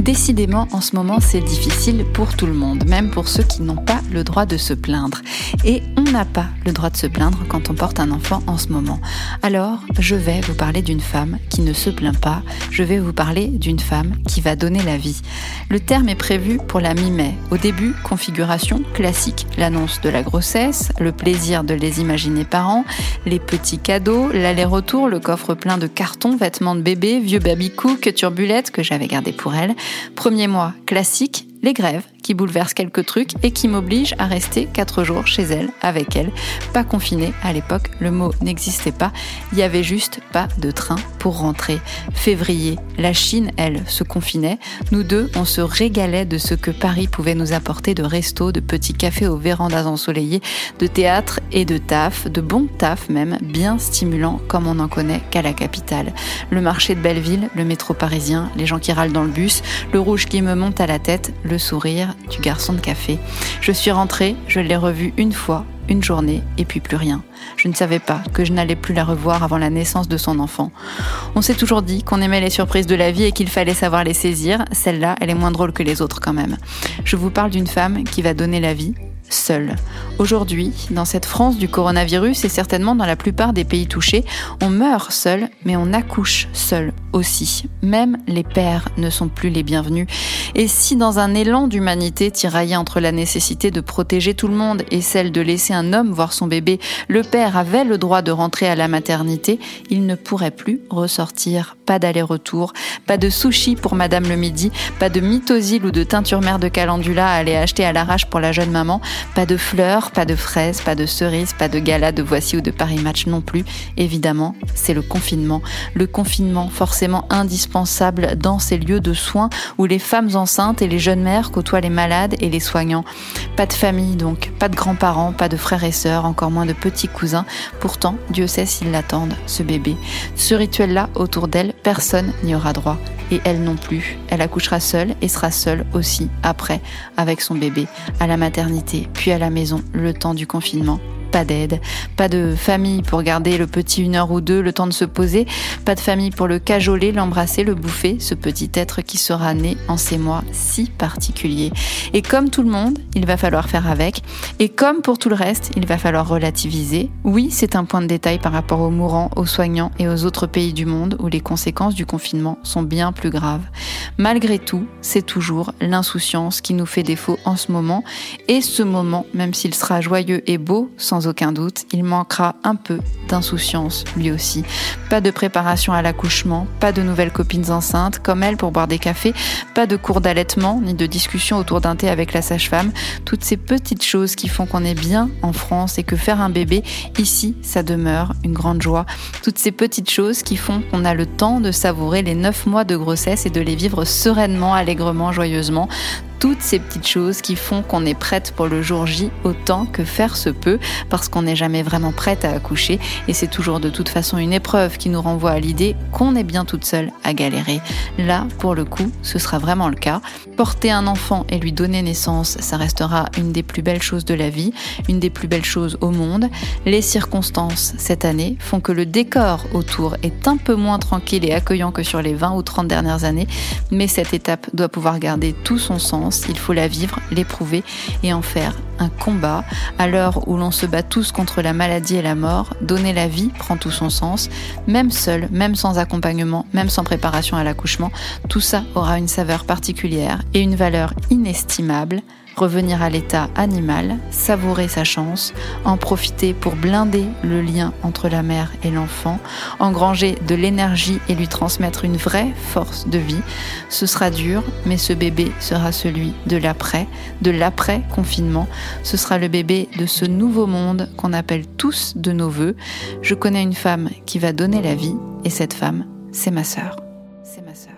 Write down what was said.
Décidément, en ce moment, c'est difficile pour tout le monde, même pour ceux qui n'ont pas le droit de se plaindre. N'a pas le droit de se plaindre quand on porte un enfant en ce moment. Alors, je vais vous parler d'une femme qui ne se plaint pas. Je vais vous parler d'une femme qui va donner la vie. Le terme est prévu pour la mi-mai. Au début, configuration classique, l'annonce de la grossesse, le plaisir de les imaginer parents, les petits cadeaux, l'aller-retour, le coffre plein de cartons, vêtements de bébé, vieux baby cook, turbulettes que j'avais gardé pour elle. Premier mois classique, les grèves qui bouleversent quelques trucs et qui m'obligent à rester quatre jours chez elle, avec elle. Pas confinée, à l'époque, le mot n'existait pas, il y avait juste pas de train pour rentrer. Février, la Chine, elle, se confinait. Nous deux, on se régalait de ce que Paris pouvait nous apporter de restos, de petits cafés aux vérandas ensoleillées, de théâtre et de taf, de bons taf même, bien stimulants comme on n'en connaît qu'à la capitale. Le marché de Belleville, le métro parisien, les gens qui râlent dans le bus, le rouge qui me monte à la tête, le sourire du garçon de café. Je suis rentrée, je l'ai revu une fois, une journée, et puis plus rien. Je ne savais pas que je n'allais plus la revoir avant la naissance de son enfant. On s'est toujours dit qu'on aimait les surprises de la vie et qu'il fallait savoir les saisir. Celle-là, elle est moins drôle que les autres quand même. Je vous parle d'une femme qui va donner la vie, seule. Aujourd'hui, dans cette France du coronavirus et certainement dans la plupart des pays touchés, on meurt seul, mais on accouche seul aussi. Même les pères ne sont plus les bienvenus. Et si dans un élan d'humanité tiraillé entre la nécessité de protéger tout le monde et celle de laisser un homme voir son bébé, le père avait le droit de rentrer à la maternité, il ne pourrait plus ressortir. Pas d'aller-retour, pas de sushi pour Madame le Midi, pas de mitosil ou de teinture mère de calendula à aller acheter à l'arrache pour la jeune maman, pas de fleurs, pas de fraises, pas de cerises, pas de gala de Voici ou de Paris Match non plus. Évidemment, c'est le confinement. Le confinement forcément indispensable dans ces lieux de soins où les femmes enceintes et les jeunes mères côtoient les malades et les soignants. Pas de famille donc, pas de grands-parents, pas de frères et sœurs, encore moins de petits cousins. Pourtant, Dieu sait s'ils l'attendent, ce bébé. Ce rituel-là, autour d'elle, personne n'y aura droit et elle non plus. Elle accouchera seule et sera seule aussi après avec son bébé à la maternité puis à la maison le temps du confinement pas d'aide, pas de famille pour garder le petit une heure ou deux, le temps de se poser, pas de famille pour le cajoler, l'embrasser, le bouffer, ce petit être qui sera né en ces mois si particuliers. Et comme tout le monde, il va falloir faire avec, et comme pour tout le reste, il va falloir relativiser. Oui, c'est un point de détail par rapport aux mourants, aux soignants et aux autres pays du monde où les conséquences du confinement sont bien plus graves. Malgré tout, c'est toujours l'insouciance qui nous fait défaut en ce moment, et ce moment, même s'il sera joyeux et beau, sans aucun doute, il manquera un peu d'insouciance lui aussi. Pas de préparation à l'accouchement, pas de nouvelles copines enceintes comme elle pour boire des cafés, pas de cours d'allaitement ni de discussion autour d'un thé avec la sage-femme. Toutes ces petites choses qui font qu'on est bien en France et que faire un bébé ici, ça demeure une grande joie. Toutes ces petites choses qui font qu'on a le temps de savourer les neuf mois de grossesse et de les vivre sereinement, allègrement, joyeusement toutes ces petites choses qui font qu'on est prête pour le jour J autant que faire se peut, parce qu'on n'est jamais vraiment prête à accoucher, et c'est toujours de toute façon une épreuve qui nous renvoie à l'idée qu'on est bien toute seule à galérer. Là, pour le coup, ce sera vraiment le cas. Porter un enfant et lui donner naissance, ça restera une des plus belles choses de la vie, une des plus belles choses au monde. Les circonstances cette année font que le décor autour est un peu moins tranquille et accueillant que sur les 20 ou 30 dernières années, mais cette étape doit pouvoir garder tout son sens il faut la vivre, l'éprouver et en faire un combat. À l'heure où l'on se bat tous contre la maladie et la mort, donner la vie prend tout son sens. Même seul, même sans accompagnement, même sans préparation à l'accouchement, tout ça aura une saveur particulière et une valeur inestimable revenir à l'état animal, savourer sa chance, en profiter pour blinder le lien entre la mère et l'enfant, engranger de l'énergie et lui transmettre une vraie force de vie. Ce sera dur, mais ce bébé sera celui de l'après, de l'après-confinement. Ce sera le bébé de ce nouveau monde qu'on appelle tous de nos voeux. Je connais une femme qui va donner la vie, et cette femme, c'est ma sœur. C'est ma sœur.